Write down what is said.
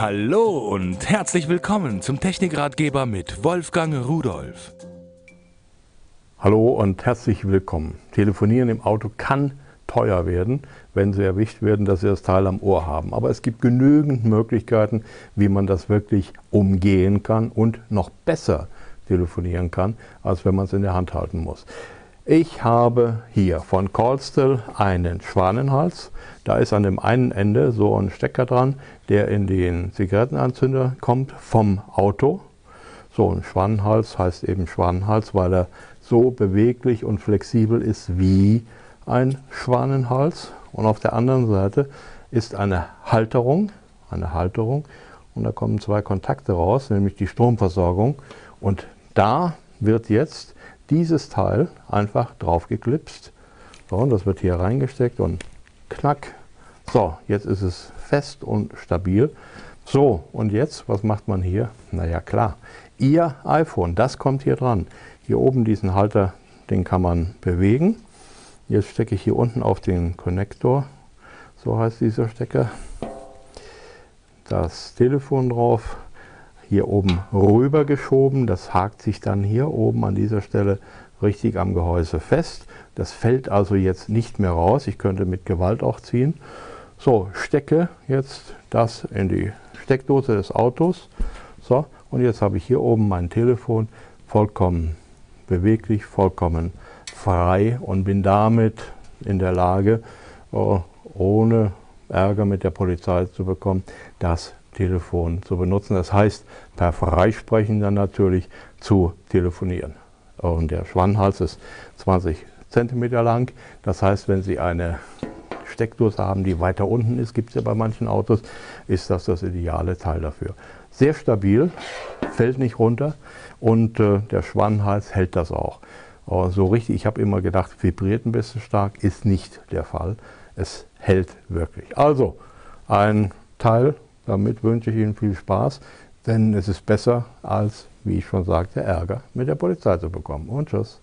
Hallo und herzlich willkommen zum Technikratgeber mit Wolfgang Rudolf. Hallo und herzlich willkommen. Telefonieren im Auto kann teuer werden, wenn Sie erwischt werden, dass Sie das Teil am Ohr haben. Aber es gibt genügend Möglichkeiten, wie man das wirklich umgehen kann und noch besser telefonieren kann, als wenn man es in der Hand halten muss. Ich habe hier von Callstill einen Schwanenhals. Da ist an dem einen Ende so ein Stecker dran, der in den Zigarettenanzünder kommt vom Auto. So ein Schwanenhals heißt eben Schwanenhals, weil er so beweglich und flexibel ist wie ein Schwanenhals. Und auf der anderen Seite ist eine Halterung, eine Halterung und da kommen zwei Kontakte raus, nämlich die Stromversorgung. Und da wird jetzt dieses Teil einfach drauf geklipst. So, und das wird hier reingesteckt und knack. So, jetzt ist es fest und stabil. So, und jetzt, was macht man hier? Naja, klar, Ihr iPhone, das kommt hier dran. Hier oben diesen Halter, den kann man bewegen. Jetzt stecke ich hier unten auf den Konnektor, so heißt dieser Stecker, das Telefon drauf, hier oben rüber geschoben. Das hakt sich dann hier oben an dieser Stelle richtig am Gehäuse fest. Das fällt also jetzt nicht mehr raus. Ich könnte mit Gewalt auch ziehen. So, stecke jetzt das in die Steckdose des Autos. So, und jetzt habe ich hier oben mein Telefon vollkommen beweglich, vollkommen frei und bin damit in der Lage, oh, ohne Ärger mit der Polizei zu bekommen, das Telefon zu benutzen. Das heißt, per Freisprechen dann natürlich zu telefonieren. Und der Schwannhals ist 20 cm lang. Das heißt, wenn Sie eine Steckdose haben, die weiter unten ist, gibt es ja bei manchen Autos, ist das das ideale Teil dafür. Sehr stabil, fällt nicht runter und äh, der Schwannhals hält das auch. Aber so richtig, ich habe immer gedacht, vibriert ein bisschen stark, ist nicht der Fall. Es hält wirklich. Also ein Teil, damit wünsche ich Ihnen viel Spaß, denn es ist besser als, wie ich schon sagte, Ärger mit der Polizei zu bekommen. Und tschüss.